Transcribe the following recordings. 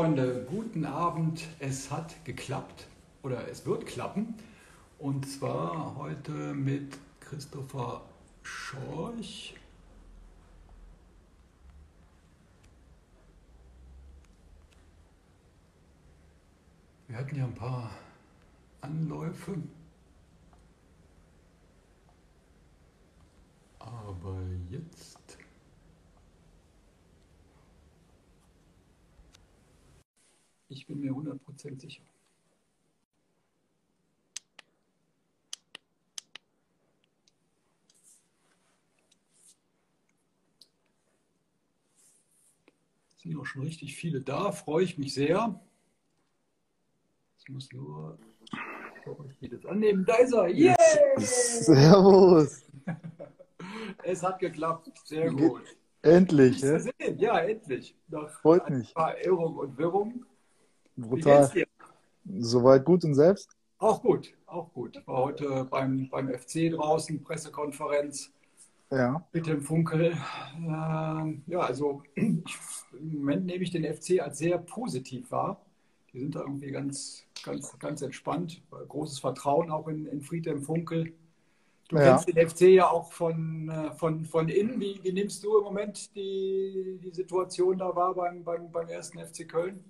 Freunde, guten Abend. Es hat geklappt oder es wird klappen. Und zwar heute mit Christopher Schorch. Wir hatten ja ein paar Anläufe. Aber jetzt Ich bin mir 100% sicher. Es sind auch schon richtig viele da, freue ich mich sehr. Ich muss nur ich das annehmen. Da ist er. Yeah! Servus. Es hat geklappt. Sehr gut. Endlich. Ja? ja, endlich. Nach Freut ein mich. paar Irrung und Wirrung. Brutal. Soweit gut und selbst? Auch gut, auch gut. War heute beim, beim FC draußen, Pressekonferenz. Ja. Mit dem Funkel. Ähm, ja, also im Moment nehme ich den FC als sehr positiv wahr. Die sind da irgendwie ganz, ganz, ganz entspannt. Großes Vertrauen auch in, in Friedhelm Funkel. Du ja. kennst den FC ja auch von, äh, von, von innen. Wie, wie nimmst du im Moment die, die Situation da wahr beim, beim, beim ersten FC Köln?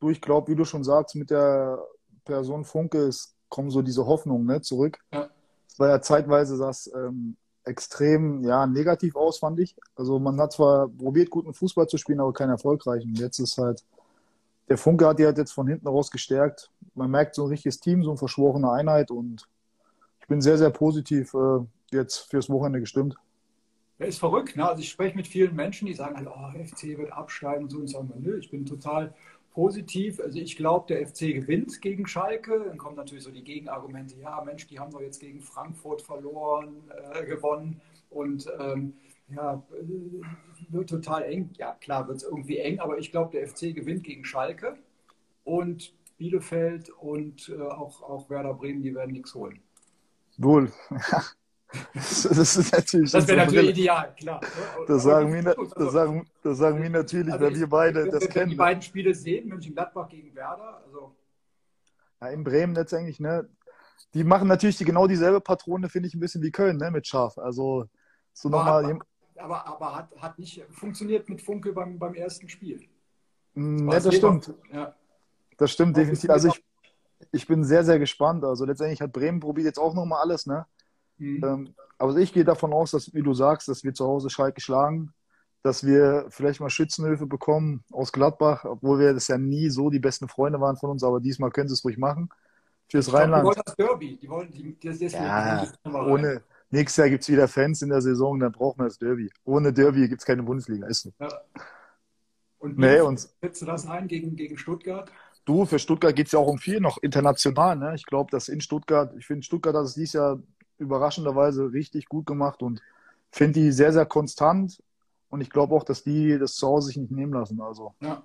Du, ich glaube, wie du schon sagst, mit der Person Funke es kommen so diese Hoffnungen ne, zurück. Ja. Es war ja zeitweise das ähm, extrem ja, negativ aus, fand ich. Also man hat zwar probiert, guten Fußball zu spielen, aber keinen erfolgreichen. Jetzt ist halt, der Funke hat die halt jetzt von hinten raus gestärkt. Man merkt so ein richtiges Team, so eine verschworene Einheit und ich bin sehr, sehr positiv äh, jetzt fürs Wochenende gestimmt. Ja, ist verrückt. Ne? Also ich spreche mit vielen Menschen, die sagen, halt, oh, FC wird absteigen und so und sagen, nö, ich bin total positiv. Also ich glaube, der FC gewinnt gegen Schalke. Dann kommen natürlich so die Gegenargumente, ja Mensch, die haben doch jetzt gegen Frankfurt verloren, äh, gewonnen und ähm, ja, äh, wird total eng. Ja, klar, wird es irgendwie eng, aber ich glaube, der FC gewinnt gegen Schalke und Bielefeld und äh, auch, auch Werder Bremen, die werden nichts holen. Wohl. Das, ist natürlich. Das wäre natürlich ideal, klar. Das sagen, wir, das, sagen, das sagen wir natürlich, also weil wir beide wenn, das wenn kennen. die beiden Spiele sehen, Mönchengladbach gegen Werder. Also. Ja, in Bremen letztendlich, ne? Die machen natürlich die, genau dieselbe Patrone, finde ich, ein bisschen wie Köln, ne? Mit Schaf. Also so nochmal. Aber, aber, aber hat, hat nicht funktioniert mit Funke beim, beim ersten Spiel. Ne, das, das stimmt. Ja. Das stimmt definitiv. Also ich, ich bin sehr, sehr gespannt. Also letztendlich hat Bremen probiert jetzt auch nochmal alles, ne? Mhm. Ähm, aber ich gehe davon aus, dass, wie du sagst, dass wir zu Hause Schalke schlagen, dass wir vielleicht mal Schützenhilfe bekommen aus Gladbach, obwohl wir das ja nie so die besten Freunde waren von uns, aber diesmal können sie es ruhig machen. Fürs Rheinland. Die wollen das Derby. Die wollen, die, das, das ja, ohne, nächstes Jahr gibt es wieder Fans in der Saison, dann braucht man das Derby. Ohne Derby gibt es keine Bundesliga. Ist so. Ja. Und nee, und, setzt du das ein gegen, gegen Stuttgart? Du, für Stuttgart geht es ja auch um viel noch international. Ne? Ich glaube, dass in Stuttgart, ich finde, Stuttgart hat es dieses Jahr überraschenderweise richtig gut gemacht und finde die sehr, sehr konstant. Und ich glaube auch, dass die das zu Hause sich nicht nehmen lassen. Also, ja.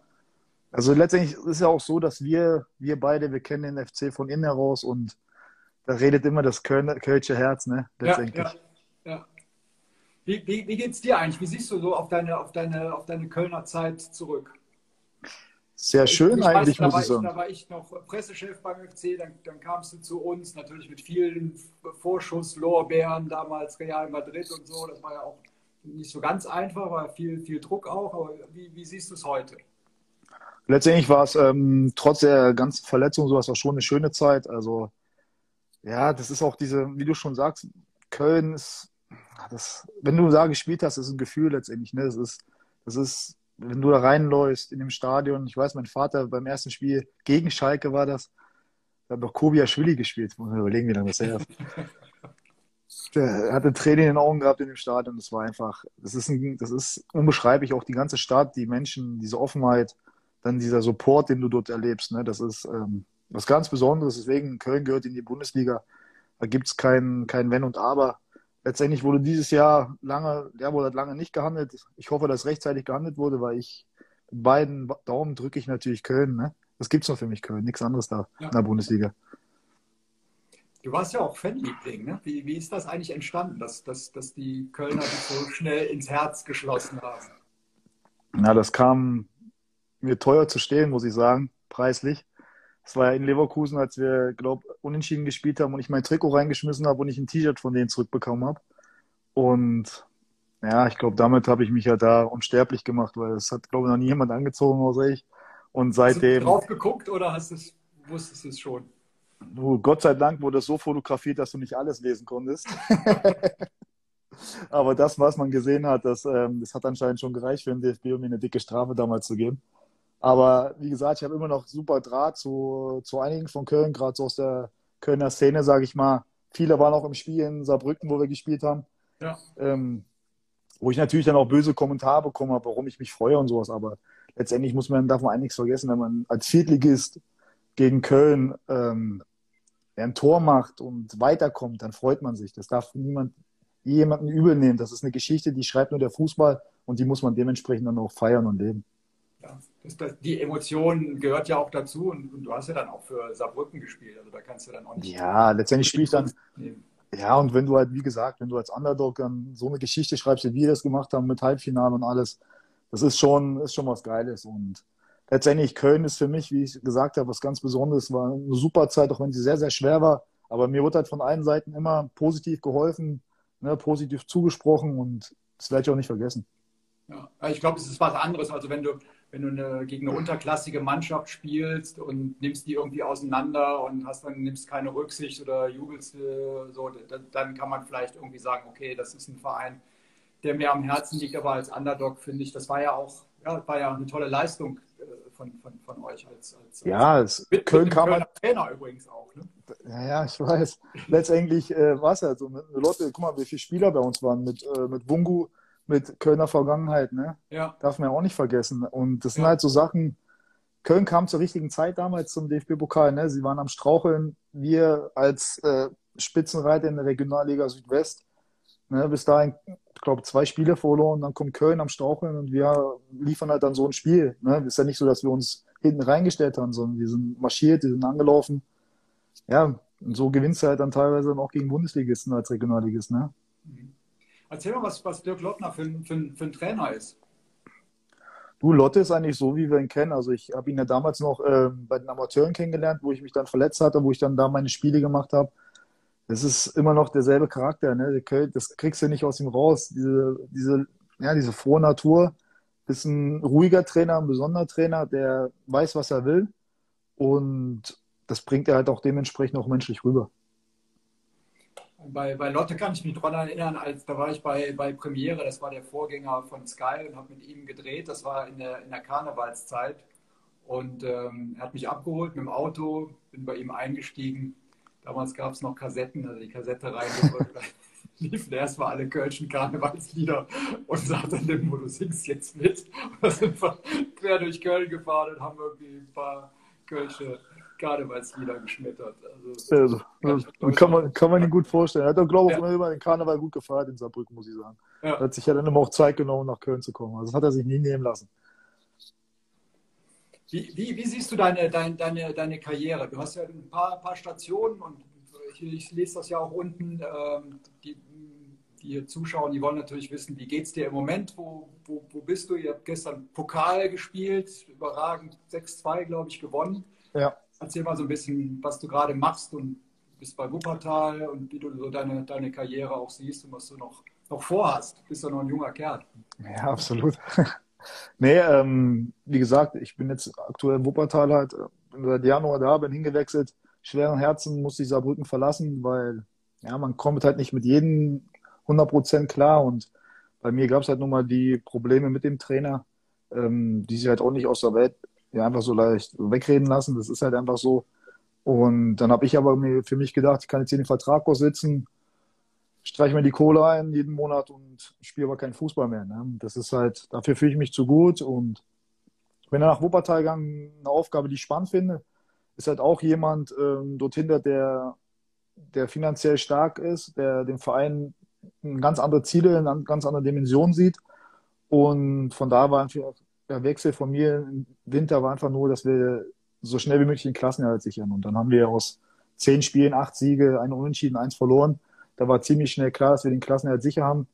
also letztendlich ist es ja auch so, dass wir, wir beide, wir kennen den FC von innen heraus und da redet immer das Köln, Kölsche Herz, ne? Letztendlich. Ja, ja, ja. Wie, wie, wie geht es dir eigentlich? Wie siehst du so auf deine, auf deine, auf deine Kölner Zeit zurück? Sehr schön ich eigentlich, weiß, muss ich sagen. Da war ich noch Pressechef beim FC, dann, dann kamst du zu uns, natürlich mit vielen Vorschusslorbeeren, damals Real Madrid und so. Das war ja auch nicht so ganz einfach, war viel, viel Druck auch. Aber wie, wie siehst du es heute? Letztendlich war es ähm, trotz der ganzen Verletzung sowas auch schon eine schöne Zeit. Also ja, das ist auch diese, wie du schon sagst, Köln ist, das, wenn du da gespielt hast, ist ein Gefühl letztendlich. Ne? Das ist, das ist wenn du da reinläufst in dem Stadion, ich weiß, mein Vater beim ersten Spiel gegen Schalke war das, da hat noch Kobia Schwilli gespielt. Muss man überlegen, wie lange das her ist. Der hatte Tränen in den Augen gehabt in dem Stadion. Das war einfach, das ist, ein, das ist unbeschreiblich. Auch die ganze Stadt, die Menschen, diese Offenheit, dann dieser Support, den du dort erlebst. Ne? Das ist ähm, was ganz Besonderes. Deswegen, Köln gehört in die Bundesliga. Da gibt es kein, kein Wenn und Aber letztendlich wurde dieses Jahr lange, ja, wurde lange nicht gehandelt. Ich hoffe, dass rechtzeitig gehandelt wurde, weil ich mit beiden Daumen drücke ich natürlich Köln. Ne? Das es noch für mich Köln, nichts anderes da ja. in der Bundesliga. Du warst ja auch Fanliebling, ne? Wie, wie ist das eigentlich entstanden, dass, dass, dass die Kölner dich so schnell ins Herz geschlossen haben? Na, das kam mir teuer zu stehen, muss ich sagen, preislich. Es war ja in Leverkusen, als wir, glaube unentschieden gespielt haben und ich mein Trikot reingeschmissen habe und ich ein T-Shirt von denen zurückbekommen habe. Und ja, ich glaube, damit habe ich mich ja da unsterblich gemacht, weil es hat, glaube ich, noch nie jemand angezogen außer ich. Und seitdem. Hast du drauf geguckt oder hast es, wusstest du es schon? Du, Gott sei Dank wurde es so fotografiert, dass du nicht alles lesen konntest. Aber das, was man gesehen hat, das, ähm, das hat anscheinend schon gereicht für den DFB, um mir eine dicke Strafe damals zu geben. Aber wie gesagt, ich habe immer noch super Draht zu, zu einigen von Köln, gerade so aus der Kölner Szene, sage ich mal. Viele waren auch im Spiel in Saarbrücken, wo wir gespielt haben. Ja. Ähm, wo ich natürlich dann auch böse Kommentare bekommen habe, warum ich mich freue und sowas. Aber letztendlich muss man, darf man einiges vergessen, wenn man als Viertligist gegen Köln ähm, ein Tor macht und weiterkommt, dann freut man sich. Das darf niemand jemanden übel nehmen. Das ist eine Geschichte, die schreibt nur der Fußball und die muss man dementsprechend dann auch feiern und leben. Ja, das, das, die Emotion gehört ja auch dazu und, und, du hast ja dann auch für Saarbrücken gespielt. Also da kannst du dann auch nicht. Ja, letztendlich spiele ich dann. Nehmen. Ja, und wenn du halt, wie gesagt, wenn du als Underdog dann so eine Geschichte schreibst, wie wir das gemacht haben mit Halbfinale und alles, das ist schon, ist schon was Geiles. Und letztendlich Köln ist für mich, wie ich gesagt habe, was ganz Besonderes. War eine super Zeit, auch wenn sie sehr, sehr schwer war. Aber mir wurde halt von allen Seiten immer positiv geholfen, ne, positiv zugesprochen und das werde ich auch nicht vergessen. Ja, ich glaube, es ist was anderes. Also wenn du, wenn du eine, gegen eine unterklassige Mannschaft spielst und nimmst die irgendwie auseinander und hast dann nimmst keine Rücksicht oder jubelst äh, so, dann kann man vielleicht irgendwie sagen, okay, das ist ein Verein, der mir am Herzen liegt, aber als Underdog finde ich, das war ja auch, ja, war ja eine tolle Leistung äh, von, von, von euch als, als, ja, es, mit, Köln mit kam man, Trainer übrigens auch. Ne? Ja, ja, ich weiß. Letztendlich äh, war es ja so. Leute, guck mal, wie viele Spieler bei uns waren mit, äh, mit Bungu, mit Kölner Vergangenheit, ne? Ja. Darf man ja auch nicht vergessen. Und das sind ja. halt so Sachen, Köln kam zur richtigen Zeit damals zum DFB-Pokal, ne? Sie waren am Straucheln. Wir als äh, Spitzenreiter in der Regionalliga Südwest, ne? bis dahin, ich glaube, zwei Spiele verloren, dann kommt Köln am Straucheln und wir liefern halt dann so ein Spiel. Ne? Ist ja nicht so, dass wir uns hinten reingestellt haben, sondern wir sind marschiert, wir sind angelaufen. Ja, und so gewinnst du halt dann teilweise dann auch gegen Bundesligisten als Regionalligist, ne? Mhm. Erzähl mal, was, was Dirk Lottner für, für, für ein Trainer ist. Du, Lotte ist eigentlich so, wie wir ihn kennen. Also ich habe ihn ja damals noch äh, bei den Amateuren kennengelernt, wo ich mich dann verletzt hatte, wo ich dann da meine Spiele gemacht habe. Es ist immer noch derselbe Charakter, ne? Das kriegst du nicht aus ihm raus. Diese, diese, ja, diese frohe Natur. Ist ein ruhiger Trainer, ein besonderer Trainer, der weiß, was er will. Und das bringt er halt auch dementsprechend auch menschlich rüber bei, bei Lotte kann ich mich daran erinnern, als da war ich bei, bei Premiere, das war der Vorgänger von Sky und habe mit ihm gedreht. Das war in der, in der Karnevalszeit. Und ähm, er hat mich abgeholt mit dem Auto, bin bei ihm eingestiegen. Damals gab es noch Kassetten, also die Kassette reingedrückt. liefen erstmal alle Kölschen Karnevalslieder und sagte dann, wo du singst jetzt mit. Und da sind wir quer durch Köln gefahren und haben irgendwie ein paar Kölsche Karnevalslieder geschmettert. Also, also kann, kann, man, kann man ihn gut vorstellen. Er hat, glaube ich, ja. immer den Karneval gut gefeiert in Saarbrücken, muss ich sagen. Ja. Er hat sich ja dann immer auch Zeit genommen, nach Köln zu kommen. Also das hat er sich nie nehmen lassen. Wie, wie, wie siehst du deine, deine, deine, deine Karriere? Du hast ja ein paar, paar Stationen und ich, ich lese das ja auch unten. Ähm, die, die Zuschauer, die wollen natürlich wissen, wie geht es dir im Moment? Wo, wo, wo bist du? Ihr habt gestern Pokal gespielt, überragend 6-2, glaube ich, gewonnen. Ja. Erzähl mal so ein bisschen, was du gerade machst und bist bei Wuppertal und wie du so deine, deine Karriere auch siehst und was du noch, noch vorhast. Du bist ja noch ein junger Kerl. Ja, absolut. nee, ähm, wie gesagt, ich bin jetzt aktuell in Wuppertal halt, äh, seit Januar da, bin hingewechselt. Schweren Herzen musste ich Saarbrücken verlassen, weil ja, man kommt halt nicht mit jedem 100% klar und bei mir gab es halt nun mal die Probleme mit dem Trainer, ähm, die sich halt auch nicht aus der Welt ja, einfach so leicht wegreden lassen. Das ist halt einfach so. Und dann habe ich aber mir für mich gedacht, ich kann jetzt hier den Vertrag aussitzen, streiche mir die Kohle ein jeden Monat und spiele aber keinen Fußball mehr. Ne? Das ist halt, dafür fühle ich mich zu gut und bin dann nach Wuppertal gegangen, eine Aufgabe, die ich spannend finde, ist halt auch jemand ähm, dort der, der finanziell stark ist, der dem Verein ganz andere Ziele, ganz andere Dimensionen sieht. Und von da war einfach der Wechsel von mir im Winter war einfach nur, dass wir so schnell wie möglich den Klassenerhalt sichern. Und dann haben wir aus zehn Spielen acht Siege, eine Unentschieden, eins verloren. Da war ziemlich schnell klar, dass wir den Klassenerhalt sicher haben.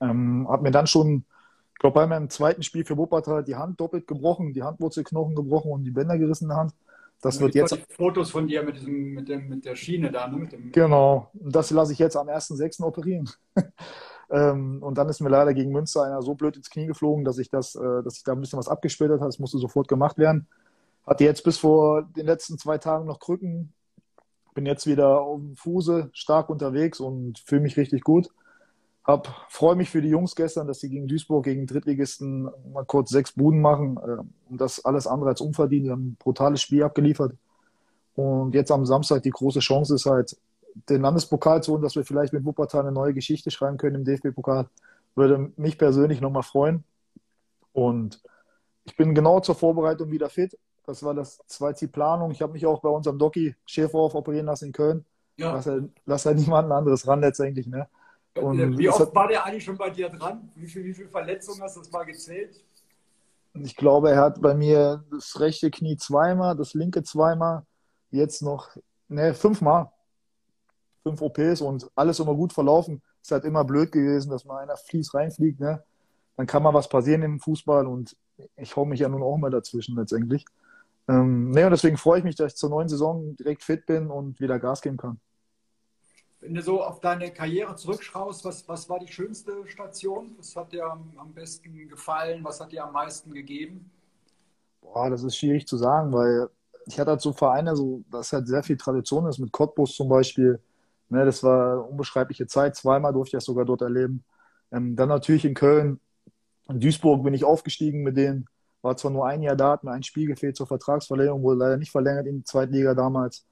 Ähm, hab mir dann schon Ich glaube, bei meinem zweiten Spiel für Wuppertal die Hand doppelt gebrochen, die Handwurzelknochen gebrochen und die Bänder gerissen in der Hand. Das wird jetzt. Fotos von dir mit, diesem, mit, dem, mit der Schiene da, ne? Dem, genau. Und das lasse ich jetzt am 1.6. operieren. ähm, und dann ist mir leider gegen Münster einer so blöd ins Knie geflogen, dass ich, das, äh, dass ich da ein bisschen was abgesplittert habe. Das musste sofort gemacht werden. Hatte jetzt bis vor den letzten zwei Tagen noch Krücken. Bin jetzt wieder auf dem Fuße, stark unterwegs und fühle mich richtig gut. Hab, freue mich für die Jungs gestern, dass sie gegen Duisburg, gegen Drittligisten mal kurz sechs Buden machen. Äh, und das alles andere als unverdient. Die haben ein brutales Spiel abgeliefert. Und jetzt am Samstag die große Chance ist halt, den Landespokal zu holen, dass wir vielleicht mit Wuppertal eine neue Geschichte schreiben können im DFB-Pokal. Würde mich persönlich nochmal freuen. Und ich bin genau zur Vorbereitung wieder fit. Das war das zweite Planung. Ich habe mich auch bei unserem Doki Schäferhof operieren lassen in Köln. Ja. Lass halt, lass halt niemanden anderes ran letztendlich. Ne? Und wie oft hat, war der eigentlich schon bei dir dran? Wie viele wie viel Verletzungen hast du das mal gezählt? Ich glaube, er hat bei mir das rechte Knie zweimal, das linke zweimal, jetzt noch, ne, fünfmal. Fünf OPs und alles immer gut verlaufen. Ist halt immer blöd gewesen, dass mal einer fließt reinfliegt, ne? Dann kann mal was passieren im Fußball und ich hau mich ja nun auch mal dazwischen letztendlich. Ähm, ne, und deswegen freue ich mich, dass ich zur neuen Saison direkt fit bin und wieder Gas geben kann. Wenn du so auf deine Karriere zurückschaust, was, was war die schönste Station? Was hat dir am, am besten gefallen? Was hat dir am meisten gegeben? Boah, das ist schwierig zu sagen, weil ich hatte halt so Vereine, so, dass halt sehr viel Tradition ist, mit Cottbus zum Beispiel. Ne, das war unbeschreibliche Zeit. Zweimal durfte ich das sogar dort erleben. Ähm, dann natürlich in Köln. In Duisburg bin ich aufgestiegen mit denen. War zwar nur ein Jahr da, hat mir ein Spiel gefehlt zur Vertragsverlängerung, wurde leider nicht verlängert in die Zweitliga damals.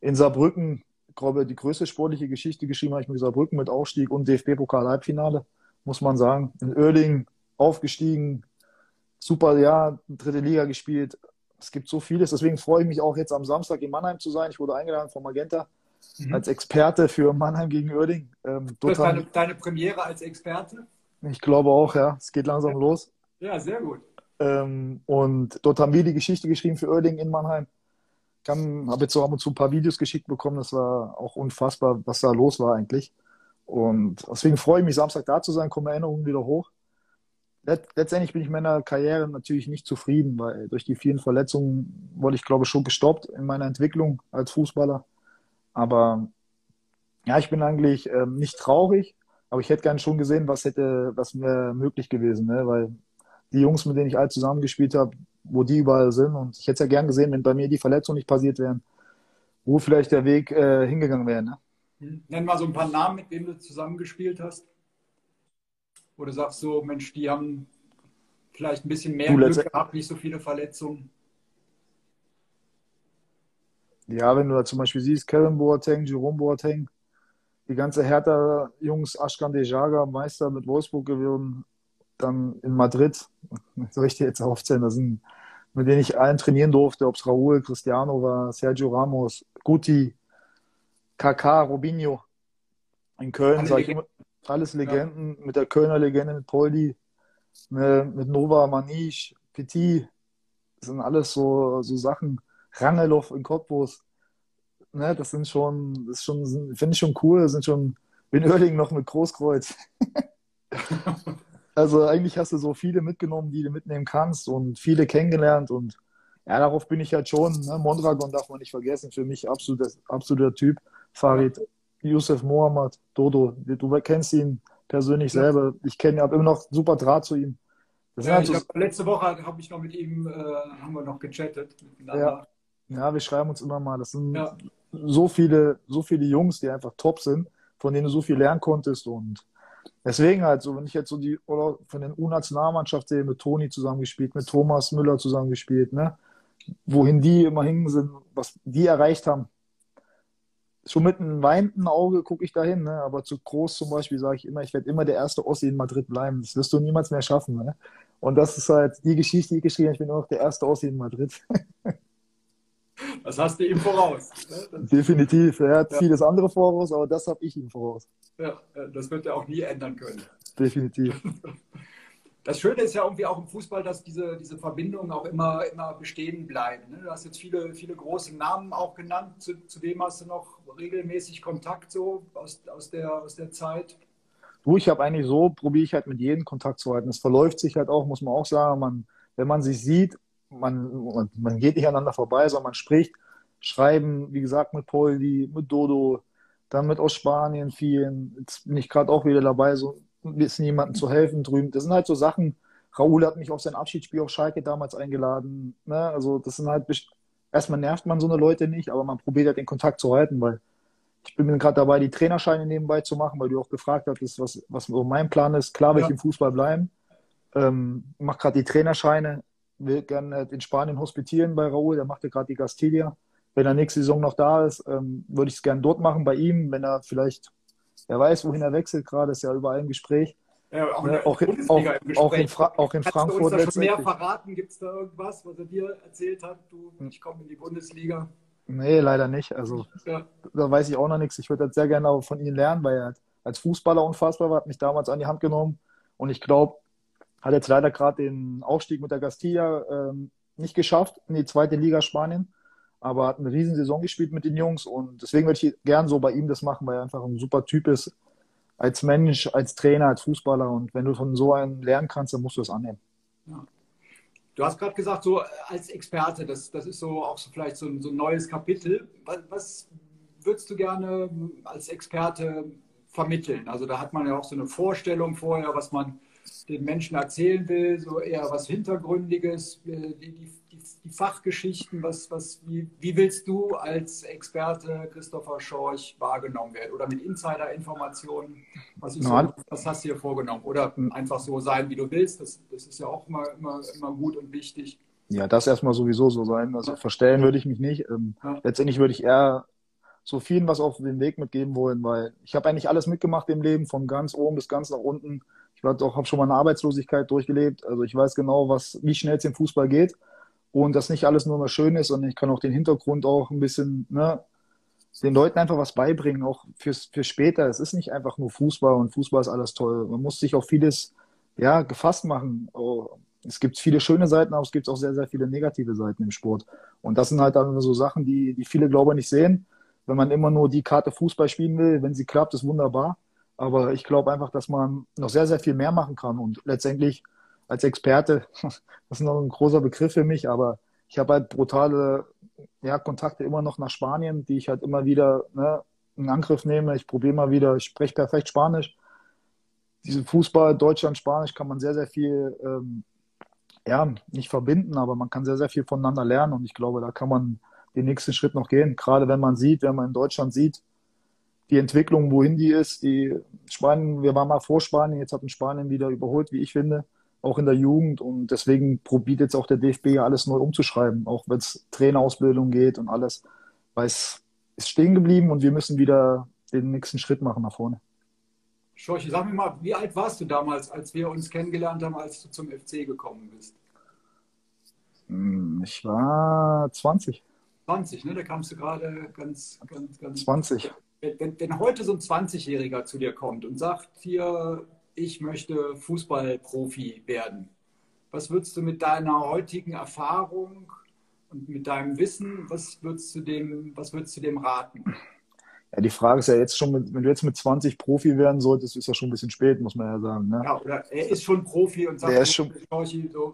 In Saarbrücken glaube, die größte sportliche Geschichte geschrieben habe ich mit Saarbrücken mit Aufstieg und DFB-Pokal-Halbfinale, muss man sagen. In Oerding aufgestiegen, super Jahr, dritte Liga gespielt. Es gibt so vieles, deswegen freue ich mich auch jetzt am Samstag in Mannheim zu sein. Ich wurde eingeladen von Magenta mhm. als Experte für Mannheim gegen Oerding. Ähm, das ist deine, deine Premiere als Experte? Ich glaube auch, ja. Es geht langsam los. Ja, sehr gut. Ähm, und dort haben wir die Geschichte geschrieben für Oerding in Mannheim habe jetzt so ab und zu ein paar Videos geschickt bekommen. Das war auch unfassbar, was da los war eigentlich. Und deswegen freue ich mich, Samstag da zu sein, kommen Erinnerungen wieder hoch. Letztendlich bin ich meiner Karriere natürlich nicht zufrieden, weil durch die vielen Verletzungen wurde ich, glaube ich, schon gestoppt in meiner Entwicklung als Fußballer. Aber ja, ich bin eigentlich ähm, nicht traurig, aber ich hätte gern schon gesehen, was hätte, was wäre möglich gewesen, ne? weil die Jungs, mit denen ich all zusammengespielt habe, wo die überall sind. Und ich hätte es ja gern gesehen, wenn bei mir die Verletzungen nicht passiert wären, wo vielleicht der Weg äh, hingegangen wäre. Ne? Nenn mal so ein paar Namen, mit denen du zusammengespielt hast. Wo du sagst so, Mensch, die haben vielleicht ein bisschen mehr du, Glück gehabt, nicht so viele Verletzungen. Ja, wenn du da zum Beispiel siehst, Kevin Boateng, Jerome Boateng, die ganze Hertha-Jungs, Ashkan Dejaga, Meister mit Wolfsburg geworden, dann in Madrid, soll ich dir jetzt aufzählen, das sind, mit denen ich allen trainieren durfte, ob es Raúl, Cristiano war, Sergio Ramos, Guti, Kaká, Robinho. In Köln sage ich immer, alles Legenden, ja. mit der Kölner Legende, mit Poldi, mit Nova, Manisch, Petit, das sind alles so, so Sachen. Rangelow in Cottbus, ne, das sind schon, das ist schon, finde ich schon cool, das sind schon, bin Oerding noch mit Großkreuz. Also eigentlich hast du so viele mitgenommen, die du mitnehmen kannst und viele kennengelernt und ja, darauf bin ich halt schon. Ne? Mondragon darf man nicht vergessen, für mich absoluter, absoluter Typ. Farid, Yusuf Mohammed, Dodo, du kennst ihn persönlich ja. selber. Ich kenne, habe immer noch super Draht zu ihm. Ja, halt so, hab, letzte Woche habe ich noch mit ihm, äh, haben wir noch gechattet. Ja. Ja, wir schreiben uns immer mal. Das sind ja. so viele, so viele Jungs, die einfach top sind, von denen du so viel lernen konntest und Deswegen halt so, wenn ich jetzt so die, oder von den U-Nationalmannschaft sehe, mit Toni zusammengespielt, mit Thomas Müller zusammengespielt, ne? Wohin die immer hingen sind, was die erreicht haben. Schon mit einem weinenden Auge gucke ich dahin, ne? aber zu groß zum Beispiel sage ich immer, ich werde immer der erste Ossi in Madrid bleiben. Das wirst du niemals mehr schaffen. Ne? Und das ist halt die Geschichte, die ich geschrieben habe. Ich bin nur noch der erste Ossi in Madrid. Das hast du ihm voraus. Ne? Definitiv. Er hat ja. vieles andere voraus, aber das habe ich ihm voraus. Ja, das wird er auch nie ändern können. Definitiv. Das Schöne ist ja irgendwie auch im Fußball, dass diese, diese Verbindungen auch immer, immer bestehen bleiben. Ne? Du hast jetzt viele, viele große Namen auch genannt. Zu, zu wem hast du noch regelmäßig Kontakt so aus, aus, der, aus der Zeit? Du, ich habe eigentlich so, probiere ich halt mit jedem Kontakt zu halten. Es verläuft sich halt auch, muss man auch sagen. Man, wenn man sich sieht, man, man geht nicht aneinander vorbei, sondern man spricht, schreiben, wie gesagt, mit Poldi, mit Dodo, dann mit aus Spanien vielen. Jetzt bin ich gerade auch wieder dabei, so ein bisschen jemandem zu helfen drüben. Das sind halt so Sachen. Raoul hat mich auf sein Abschiedsspiel auf Schalke damals eingeladen. Ne? Also das sind halt, erstmal nervt man so eine Leute nicht, aber man probiert halt den Kontakt zu halten, weil ich bin gerade dabei, die Trainerscheine nebenbei zu machen, weil du auch gefragt hattest, was, was mein Plan ist. Klar will ja. ich im Fußball bleiben. Ähm, mache gerade die Trainerscheine, will gerne in Spanien hospitieren bei Raoul, der macht ja gerade die Castilla. Wenn er nächste Saison noch da ist, ähm, würde ich es gerne dort machen bei ihm, wenn er vielleicht, wer weiß, wohin er wechselt gerade, ist ja überall im Gespräch. Ja, auch, ne, auch, in, auch, auch, in, Fra auch in Frankfurt. Kannst du uns da schon mehr verraten? Gibt es da irgendwas, was er dir erzählt hat? Du, hm. ich komme in die Bundesliga. Nee, leider nicht. Also ja. da weiß ich auch noch nichts. Ich würde sehr gerne von ihm lernen, weil er als Fußballer unfassbar war, hat mich damals an die Hand genommen. Und ich glaube, hat jetzt leider gerade den Aufstieg mit der Castilla ähm, nicht geschafft in die zweite Liga Spanien, aber hat eine riesen Saison gespielt mit den Jungs und deswegen würde ich gern so bei ihm das machen, weil er einfach ein super Typ ist als Mensch, als Trainer, als Fußballer und wenn du von so einem lernen kannst, dann musst du es annehmen. Ja. Du hast gerade gesagt, so als Experte, das, das ist so auch so vielleicht so ein, so ein neues Kapitel. Was, was würdest du gerne als Experte vermitteln? Also da hat man ja auch so eine Vorstellung vorher, was man den Menschen erzählen will, so eher was Hintergründiges, äh, die, die, die, die Fachgeschichten, was, was, wie, wie, willst du als Experte Christopher Schorch wahrgenommen werden? Oder mit Insider-Informationen? Was, so, was hast du dir vorgenommen? Oder einfach so sein, wie du willst, das, das ist ja auch immer, immer, immer gut und wichtig. Ja, das erstmal sowieso so sein. Also verstellen würde ich mich nicht. Ähm, ja. Letztendlich würde ich eher so vielen was auf den Weg mitgeben wollen, weil ich habe eigentlich alles mitgemacht im Leben, von ganz oben bis ganz nach unten. Ich habe schon mal eine Arbeitslosigkeit durchgelebt. Also ich weiß genau, was, wie schnell es im Fußball geht. Und dass nicht alles nur noch schön ist, sondern ich kann auch den Hintergrund auch ein bisschen, ne, den Leuten einfach was beibringen, auch fürs, für später. Es ist nicht einfach nur Fußball und Fußball ist alles toll. Man muss sich auf vieles, ja, gefasst machen. Oh, es gibt viele schöne Seiten, aber es gibt auch sehr, sehr viele negative Seiten im Sport. Und das sind halt dann so Sachen, die, die viele, glaube ich, nicht sehen. Wenn man immer nur die Karte Fußball spielen will, wenn sie klappt, ist wunderbar. Aber ich glaube einfach, dass man noch sehr, sehr viel mehr machen kann. Und letztendlich als Experte, das ist noch ein großer Begriff für mich, aber ich habe halt brutale ja, Kontakte immer noch nach Spanien, die ich halt immer wieder ne, in Angriff nehme. Ich probiere mal wieder, ich spreche perfekt Spanisch. Diesen Fußball, Deutschland, Spanisch kann man sehr, sehr viel, ähm, ja, nicht verbinden, aber man kann sehr, sehr viel voneinander lernen und ich glaube, da kann man den nächsten Schritt noch gehen. Gerade wenn man sieht, wenn man in Deutschland sieht, die Entwicklung, wohin die ist. Die Spanien, wir waren mal vor Spanien, jetzt hat in Spanien wieder überholt, wie ich finde, auch in der Jugend. Und deswegen probiert jetzt auch der DFB ja alles neu umzuschreiben, auch wenn es Trainerausbildung geht und alles, weil es ist stehen geblieben und wir müssen wieder den nächsten Schritt machen nach vorne. Schorche, sag mir mal, wie alt warst du damals, als wir uns kennengelernt haben, als du zum FC gekommen bist? Hm, ich war 20. 20, ne? Da kamst du gerade ganz, ganz, ganz. 20 wenn, wenn heute so ein 20-Jähriger zu dir kommt und sagt hier, ich möchte Fußballprofi werden, was würdest du mit deiner heutigen Erfahrung und mit deinem Wissen, was würdest du dem, was würdest du dem raten? Ja, die Frage ist ja jetzt schon, wenn du jetzt mit 20 Profi werden solltest, ist ja schon ein bisschen spät, muss man ja sagen. Ne? Ja, oder er ist schon Profi und sagt, er ist schon...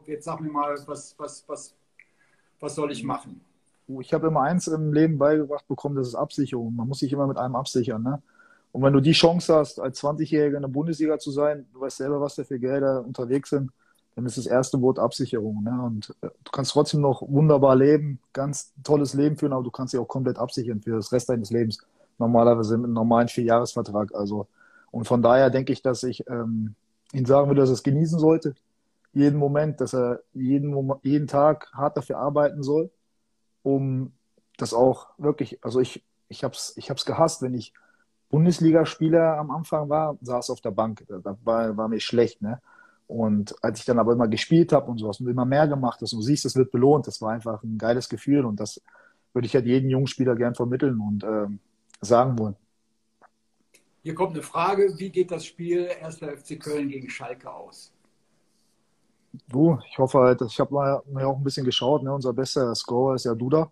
jetzt sag mir mal, was, was, was, was soll ich machen? Ich habe immer eins im Leben beigebracht bekommen, das ist Absicherung. Man muss sich immer mit einem absichern. Ne? Und wenn du die Chance hast, als 20-Jähriger in der Bundesliga zu sein, du weißt selber, was da für Gelder unterwegs sind, dann ist das erste Wort Absicherung. Ne? Und äh, du kannst trotzdem noch wunderbar leben, ganz tolles Leben führen, aber du kannst dich auch komplett absichern für das Rest deines Lebens. Normalerweise mit einem normalen Vierjahresvertrag. Also, und von daher denke ich, dass ich ähm, ihn sagen würde, dass er es genießen sollte. Jeden Moment, dass er jeden, jeden Tag hart dafür arbeiten soll um das auch wirklich, also ich, ich habe es ich hab's gehasst, wenn ich Bundesligaspieler am Anfang war, saß auf der Bank, da war, war mir schlecht, ne? Und als ich dann aber immer gespielt habe und sowas und immer mehr gemacht hast und du siehst, es wird belohnt, das war einfach ein geiles Gefühl und das würde ich halt jedem jungen Spieler gern vermitteln und äh, sagen wollen. Hier kommt eine Frage, wie geht das Spiel 1. FC Köln gegen Schalke aus? Du, ich hoffe halt, ich habe mal, mal auch ein bisschen geschaut, ne? unser bester Scorer ist ja Duda.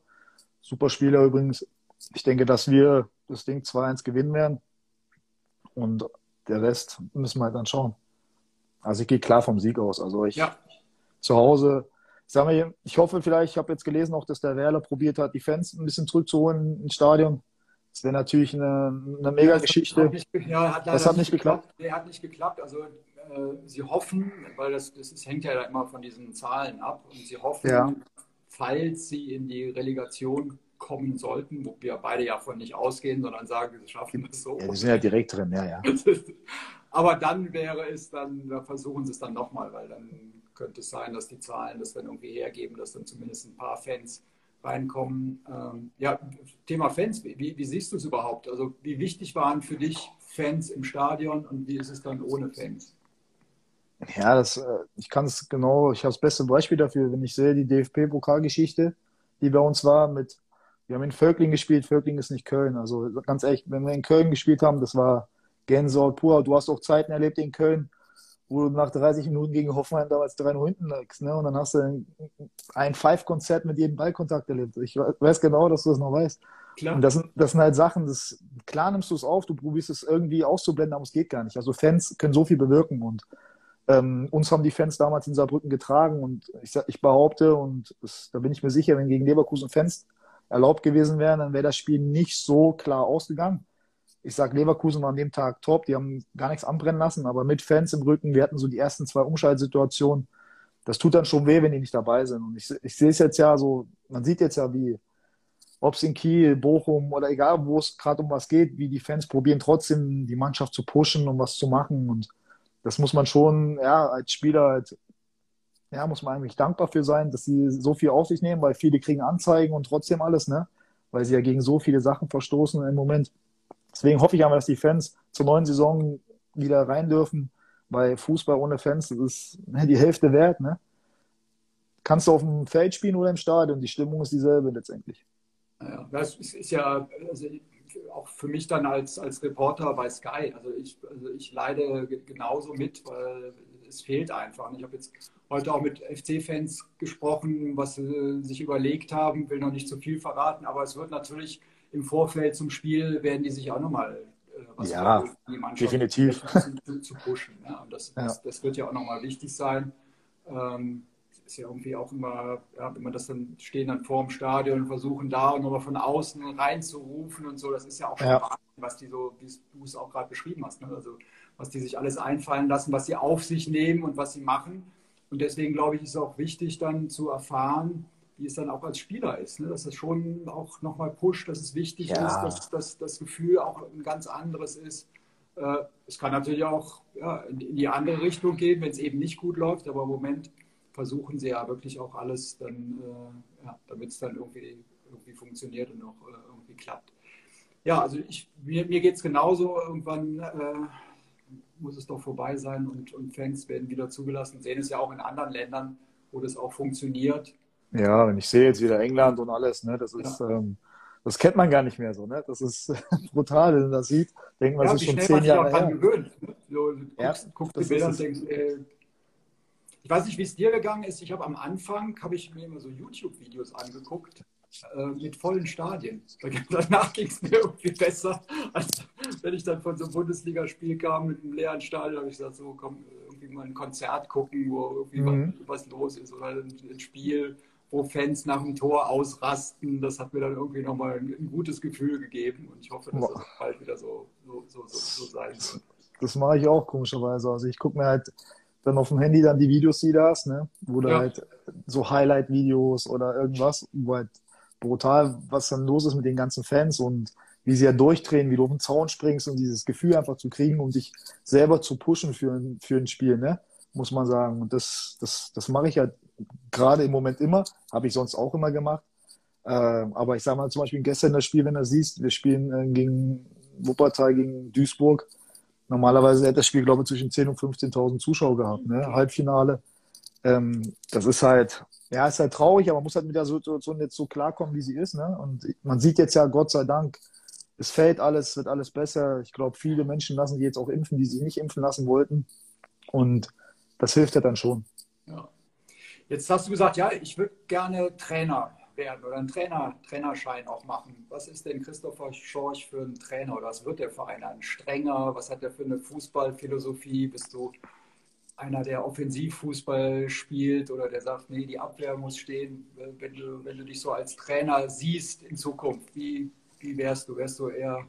Super Spieler übrigens. Ich denke, dass wir das Ding 2-1 gewinnen werden. Und der Rest müssen wir halt dann schauen. Also ich gehe klar vom Sieg aus. Also ich ja. zu Hause, ich sag mal, ich hoffe vielleicht, ich habe jetzt gelesen auch, dass der Werler probiert hat, die Fans ein bisschen zurückzuholen ins Stadion. Das wäre natürlich eine, eine mega Geschichte. Ja, hat das hat nicht geklappt. geklappt. Nee, hat nicht geklappt. Also sie hoffen, weil das, das ist, hängt ja immer von diesen Zahlen ab, und sie hoffen, ja. falls sie in die Relegation kommen sollten, wo wir beide ja von nicht ausgehen, sondern sagen, wir schaffen das so. Ja, die sind ja direkt drin, ja, ja. Aber dann wäre es dann, da versuchen sie es dann nochmal, weil dann könnte es sein, dass die Zahlen das dann irgendwie hergeben, dass dann zumindest ein paar Fans reinkommen. Ähm, ja, Thema Fans, wie, wie siehst du es überhaupt? Also wie wichtig waren für dich Fans im Stadion und wie ist es dann ohne Fans? Ja, das, äh, ich kann es genau, ich habe das beste Beispiel dafür, wenn ich sehe, die DFB-Pokalgeschichte, die bei uns war mit, wir haben in Völkling gespielt, Völkling ist nicht Köln. Also ganz ehrlich, wenn wir in Köln gespielt haben, das war Gänsehaut pur. Du hast auch Zeiten erlebt in Köln, wo du nach 30 Minuten gegen Hoffenheim damals 3-0 hinten lagst, ne? Und dann hast du ein, ein Five-Konzert mit jedem Ballkontakt erlebt. Ich weiß genau, dass du das noch weißt. Klar. Und das sind, das sind halt Sachen, das, klar nimmst du es auf, du probierst es irgendwie auszublenden, aber es geht gar nicht. Also Fans können so viel bewirken und ähm, uns haben die Fans damals in Saarbrücken getragen und ich, ich behaupte, und das, da bin ich mir sicher, wenn gegen Leverkusen Fans erlaubt gewesen wären, dann wäre das Spiel nicht so klar ausgegangen. Ich sage, Leverkusen war an dem Tag top, die haben gar nichts anbrennen lassen, aber mit Fans im Rücken, wir hatten so die ersten zwei Umschaltsituationen. Das tut dann schon weh, wenn die nicht dabei sind. Und ich, ich sehe es jetzt ja so, man sieht jetzt ja, wie, ob es in Kiel, Bochum oder egal, wo es gerade um was geht, wie die Fans probieren trotzdem die Mannschaft zu pushen, um was zu machen. Und das muss man schon, ja, als Spieler halt, ja, muss man eigentlich dankbar für sein, dass sie so viel auf sich nehmen, weil viele kriegen Anzeigen und trotzdem alles, ne? Weil sie ja gegen so viele Sachen verstoßen im Moment. Deswegen hoffe ich einmal, dass die Fans zur neuen Saison wieder rein dürfen, weil Fußball ohne Fans, das ist ne, die Hälfte wert, ne? Kannst du auf dem Feld spielen oder im Stadion, die Stimmung ist dieselbe letztendlich. Ja, das ist ja, also auch für mich dann als, als Reporter bei Sky. Also ich, also ich leide genauso mit, weil es fehlt einfach. Ich habe jetzt heute auch mit FC-Fans gesprochen, was sie sich überlegt haben, will noch nicht zu viel verraten, aber es wird natürlich im Vorfeld zum Spiel, werden die sich auch nochmal äh, was ja, die Mannschaft definitiv. Zu, zu pushen. Ja. Und das, ja. das, das, wird ja auch nochmal wichtig sein. Ähm, ist ja irgendwie auch immer, ja, wenn man das dann stehen dann vor dem Stadion und versuchen da und nochmal von außen reinzurufen und so, das ist ja auch schon ja. Wahnsinn, was die so, wie du es auch gerade beschrieben hast, ne? also was die sich alles einfallen lassen, was sie auf sich nehmen und was sie machen. Und deswegen glaube ich, ist es auch wichtig dann zu erfahren, wie es dann auch als Spieler ist, ne? dass es schon auch nochmal pusht, dass es wichtig ja. ist, dass, dass das Gefühl auch ein ganz anderes ist. Äh, es kann natürlich auch ja, in die andere Richtung gehen, wenn es eben nicht gut läuft, aber im Moment versuchen sie ja wirklich auch alles dann, äh, ja, damit es dann irgendwie, irgendwie funktioniert und auch äh, irgendwie klappt. Ja, also ich, mir, mir geht es genauso. Irgendwann äh, muss es doch vorbei sein und, und Fans werden wieder zugelassen. Sehen es ja auch in anderen Ländern, wo das auch funktioniert. Ja, wenn ich sehe jetzt wieder England und alles, ne, das ist, ja. ähm, das kennt man gar nicht mehr so, ne? Das ist brutal, wenn man das sieht. Denkt man, ja, ist schon zehn Jahre her. Gewöhnt, ne? so, du ja, guckst, guckst die Bilder und denkst, äh, ich weiß nicht, wie es dir gegangen ist. Ich habe am Anfang, habe ich mir immer so YouTube-Videos angeguckt äh, mit vollen Stadien. Danach ging es mir irgendwie besser, als wenn ich dann von so einem Bundesligaspiel kam mit einem leeren Stadion. habe ich gesagt, so komm, irgendwie mal ein Konzert gucken, wo irgendwie mhm. was, was, los ist oder ein, ein, Spiel, wo Fans nach dem Tor ausrasten. Das hat mir dann irgendwie nochmal ein, ein gutes Gefühl gegeben und ich hoffe, dass Boah. das bald wieder so, so, so, so sein wird. Das mache ich auch komischerweise. Also ich gucke mir halt dann auf dem Handy dann die Videos, die du hast, ne? Wo du ja. halt so Highlight-Videos oder irgendwas, wo halt brutal, was dann los ist mit den ganzen Fans und wie sie ja durchdrehen, wie du auf den Zaun springst und dieses Gefühl einfach zu kriegen und dich selber zu pushen für ein, für ein Spiel, ne? Muss man sagen. Und das, das, das mache ich halt gerade im Moment immer, habe ich sonst auch immer gemacht. Äh, aber ich sage mal zum Beispiel gestern das Spiel, wenn du siehst, wir spielen äh, gegen Wuppertal, gegen Duisburg, Normalerweise hätte das Spiel, glaube ich, zwischen 10.000 und 15.000 Zuschauer gehabt, ne? Halbfinale. Ähm, das ist halt, ja, ist halt traurig, aber man muss halt mit der Situation jetzt so klarkommen, wie sie ist. Ne? Und man sieht jetzt ja, Gott sei Dank, es fällt alles, wird alles besser. Ich glaube, viele Menschen lassen sich jetzt auch impfen, die sich nicht impfen lassen wollten. Und das hilft ja dann schon. Ja. Jetzt hast du gesagt, ja, ich würde gerne Trainer werden oder einen Trainer, Trainerschein auch machen. Was ist denn Christopher Schorch für ein Trainer oder was wird der Verein? Ein strenger? Was hat er für eine Fußballphilosophie? Bist du einer, der Offensivfußball spielt oder der sagt, nee, die Abwehr muss stehen, wenn du, wenn du dich so als Trainer siehst in Zukunft, wie, wie wärst du? Wärst du eher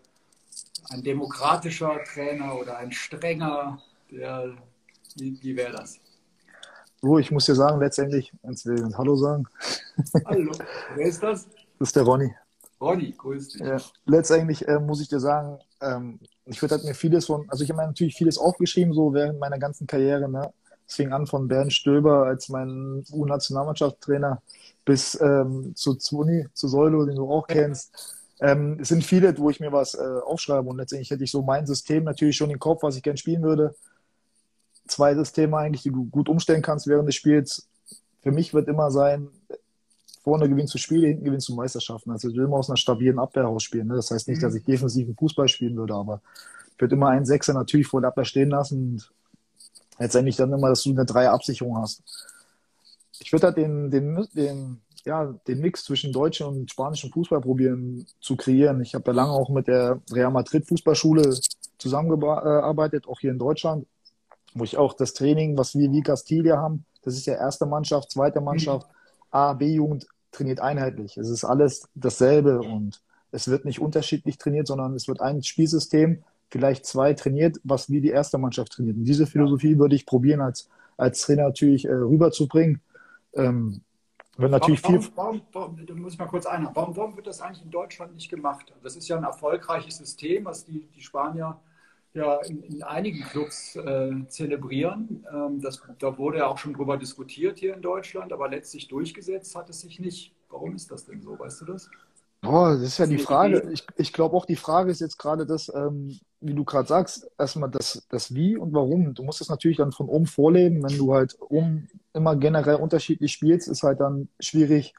ein demokratischer Trainer oder ein strenger? Der, wie wie wäre das? So, ich muss dir sagen, letztendlich, jetzt will ich Hallo sagen. Hallo, wer ist das? Das ist der Ronny. Ronny, grüß dich. Ja, letztendlich äh, muss ich dir sagen, ähm, ich würde halt mir vieles von, also ich habe mir natürlich vieles aufgeschrieben, so während meiner ganzen Karriere. Ne? Es fing an von Bernd Stöber als mein U-Nationalmannschaftstrainer bis ähm, zu Zuni, zu Solo, den du auch kennst. Ähm, es sind viele, wo ich mir was äh, aufschreibe und letztendlich hätte ich so mein System natürlich schon im Kopf, was ich gern spielen würde. Zwei Systeme eigentlich, die du gut umstellen kannst während des Spiels. Für mich wird immer sein, vorne gewinnst du Spiele, hinten gewinnst du Meisterschaften. Also ich will immer aus einer stabilen Abwehr rausspielen. Ne? Das heißt nicht, dass ich defensiven Fußball spielen würde, aber ich würde immer einen Sechser natürlich vor der Abwehr stehen lassen und letztendlich dann immer, dass du eine Dreier-Absicherung hast. Ich würde halt den, den, den, ja, den Mix zwischen deutschen und spanischen Fußball probieren zu kreieren. Ich habe ja lange auch mit der Real Madrid Fußballschule zusammengearbeitet, auch hier in Deutschland, wo ich auch das Training, was wir wie Castilla haben, das ist ja erste Mannschaft, zweite Mannschaft, mhm A, B-Jugend trainiert einheitlich. Es ist alles dasselbe und es wird nicht unterschiedlich trainiert, sondern es wird ein Spielsystem, vielleicht zwei trainiert, was wie die erste Mannschaft trainiert. Und diese Philosophie würde ich probieren, als, als Trainer natürlich äh, rüberzubringen. Ähm, wenn natürlich warum, viel. Warum, warum, da muss ich mal kurz einhaken. Warum, warum wird das eigentlich in Deutschland nicht gemacht? Das ist ja ein erfolgreiches System, was die, die Spanier ja in, in einigen Clubs äh, zelebrieren. Ähm, das, da wurde ja auch schon drüber diskutiert hier in Deutschland, aber letztlich durchgesetzt hat es sich nicht. Warum ist das denn so? Weißt du das? Oh, das ist ja die Frage. Ich, ich glaube auch, die Frage ist jetzt gerade das, ähm, wie du gerade sagst, erstmal das, das Wie und Warum. Du musst es natürlich dann von oben vorleben. Wenn du halt oben immer generell unterschiedlich spielst, ist halt dann schwierig,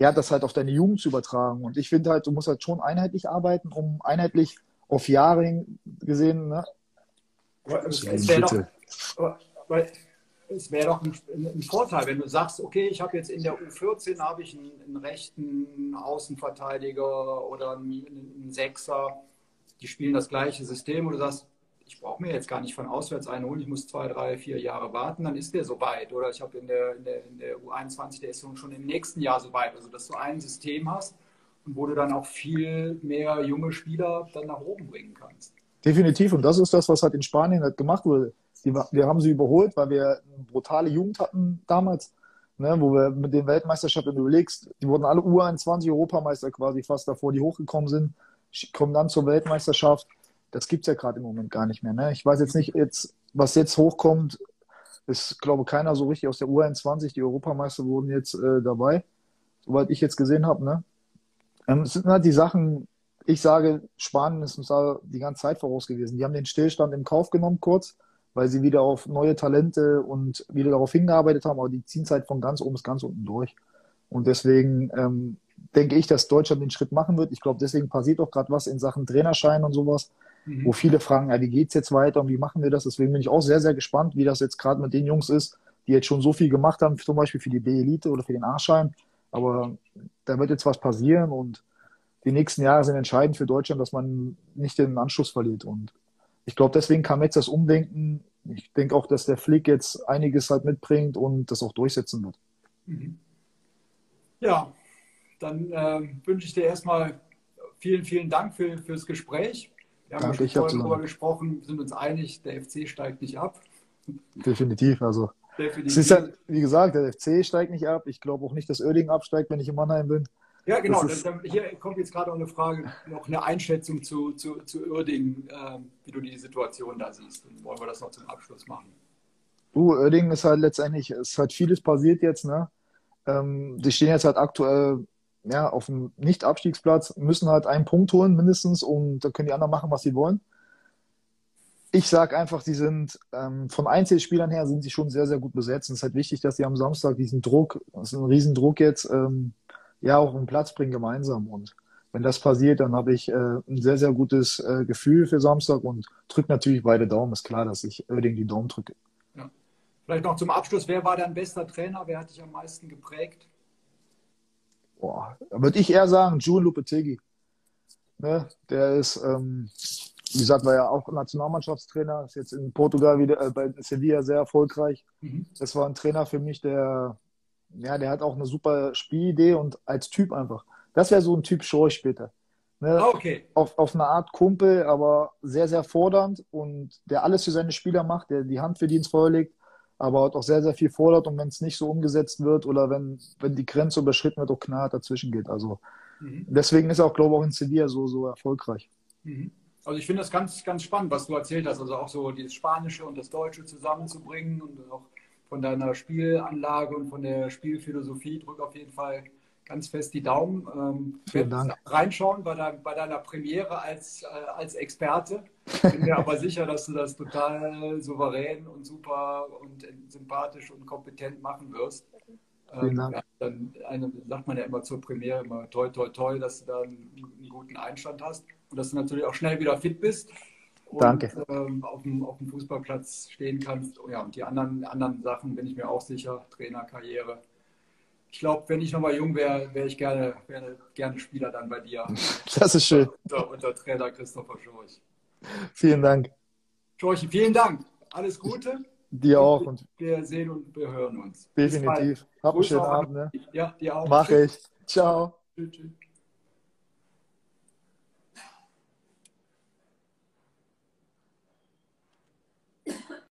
ja, das halt auf deine Jugend zu übertragen. Und ich finde halt, du musst halt schon einheitlich arbeiten, um einheitlich auf Jahre gesehen, ne? Es wäre doch, es wäre doch ein, ein, Vorteil, wenn du sagst, okay, ich habe jetzt in der U14 habe ich einen, einen, rechten Außenverteidiger oder einen, einen, Sechser, die spielen das gleiche System und du sagst, ich brauche mir jetzt gar nicht von auswärts einholen, ich muss zwei, drei, vier Jahre warten, dann ist der soweit. Oder ich habe in der, in, der, in der U21, der ist schon im nächsten Jahr soweit. Also, dass du ein System hast, und wo du dann auch viel mehr junge Spieler dann nach oben bringen kannst. Definitiv. Und das ist das, was halt in Spanien halt gemacht wurde. Die, wir haben sie überholt, weil wir eine brutale Jugend hatten damals, ne, wo wir mit den Weltmeisterschaften, überlegst, die wurden alle U21 Europameister quasi fast davor, die hochgekommen sind, kommen dann zur Weltmeisterschaft. Das gibt es ja gerade im Moment gar nicht mehr. Ne? Ich weiß jetzt nicht, jetzt, was jetzt hochkommt, ist, glaube keiner so richtig aus der U21. Die Europameister wurden jetzt äh, dabei, soweit ich jetzt gesehen habe. Ne? Ähm, es sind halt die Sachen, ich sage, Spanien ist uns da die ganze Zeit voraus gewesen. Die haben den Stillstand im Kauf genommen kurz, weil sie wieder auf neue Talente und wieder darauf hingearbeitet haben, aber die ziehen es halt von ganz oben bis ganz unten durch. Und deswegen ähm, denke ich, dass Deutschland den Schritt machen wird. Ich glaube, deswegen passiert auch gerade was in Sachen Trainerschein und sowas, mhm. wo viele fragen, ja, wie geht's jetzt weiter und wie machen wir das? Deswegen bin ich auch sehr, sehr gespannt, wie das jetzt gerade mit den Jungs ist, die jetzt schon so viel gemacht haben, zum Beispiel für die B-Elite oder für den A-Schein. Aber da wird jetzt was passieren und die nächsten Jahre sind entscheidend für Deutschland, dass man nicht den Anschluss verliert. Und ich glaube, deswegen kam jetzt das Umdenken. Ich denke auch, dass der Flick jetzt einiges halt mitbringt und das auch durchsetzen wird. Mhm. Ja, dann äh, wünsche ich dir erstmal vielen, vielen Dank für, fürs Gespräch. Wir haben Danke, schon vorhin darüber gesprochen, sind uns einig, der FC steigt nicht ab. Definitiv, also Definitiv. Es ist ja, wie gesagt, der FC steigt nicht ab. Ich glaube auch nicht, dass Oerding absteigt, wenn ich in Mannheim bin. Ja, genau. Ist, hier kommt jetzt gerade auch eine Frage, noch eine Einschätzung zu, zu, zu Oerding, äh, wie du die Situation da siehst. Und wollen wir das noch zum Abschluss machen? Du, Oerding ist halt letztendlich, es hat vieles passiert jetzt, ne? Ähm, die stehen jetzt halt aktuell ja, auf dem Nicht-Abstiegsplatz, müssen halt einen Punkt holen mindestens und da können die anderen machen, was sie wollen ich sage einfach, die sind ähm, von Einzelspielern her sind sie schon sehr, sehr gut besetzt. Und es ist halt wichtig, dass sie am Samstag diesen Druck, das ist ein Riesendruck jetzt, ähm, ja auch einen Platz bringen gemeinsam. Und wenn das passiert, dann habe ich äh, ein sehr, sehr gutes äh, Gefühl für Samstag und drücke natürlich beide Daumen. Ist klar, dass ich Oerding die Daumen drücke. Ja. Vielleicht noch zum Abschluss, wer war dein bester Trainer? Wer hat dich am meisten geprägt? boah, würde ich eher sagen, June Lopetegui. Ne? Der ist, ähm, wie gesagt, war ja auch Nationalmannschaftstrainer, ist jetzt in Portugal wieder äh, bei Sevilla sehr erfolgreich. Mhm. Das war ein Trainer für mich, der, ja, der hat auch eine super Spielidee und als Typ einfach. Das wäre so ein Typ Schorch später. Ne? Ah, okay. Auf, auf eine Art Kumpel, aber sehr, sehr fordernd und der alles für seine Spieler macht, der die Hand für die ins Feuer legt, aber auch sehr, sehr viel fordert und wenn es nicht so umgesetzt wird oder wenn, wenn die Grenze überschritten wird, auch knallhart dazwischen geht. Also mhm. deswegen ist er auch, glaube ich, auch in Sevilla so, so erfolgreich. Mhm. Also ich finde das ganz, ganz spannend, was du erzählt hast. Also auch so das Spanische und das Deutsche zusammenzubringen und auch von deiner Spielanlage und von der Spielphilosophie. Drück auf jeden Fall ganz fest die Daumen. Ähm, Vielen Dank. Reinschauen bei, dein, bei, deiner Premiere als, äh, als Experte. Bin mir aber sicher, dass du das total souverän und super und sympathisch und kompetent machen wirst. Vielen ähm, Dank. Dann eine, sagt man ja immer zur Premiere immer toi, toi, toi, dass du da einen, einen guten Einstand hast und dass du natürlich auch schnell wieder fit bist. Und, Danke. Ähm, auf, dem, auf dem Fußballplatz stehen kannst. Oh ja, und die anderen, anderen Sachen bin ich mir auch sicher. Trainerkarriere. Ich glaube, wenn ich nochmal jung wäre, wäre ich gerne, wär gerne Spieler dann bei dir. Das ist schön. Unter, unter Trainer Christopher Schorch. Vielen Dank. Schorch, vielen Dank. Alles Gute. Dir auch. Und wir sehen und wir hören uns. Definitiv. Hab einen schönen Abend. Ne? Ja, dir auch. Mach ich. Ciao. Tschüss. tschüss.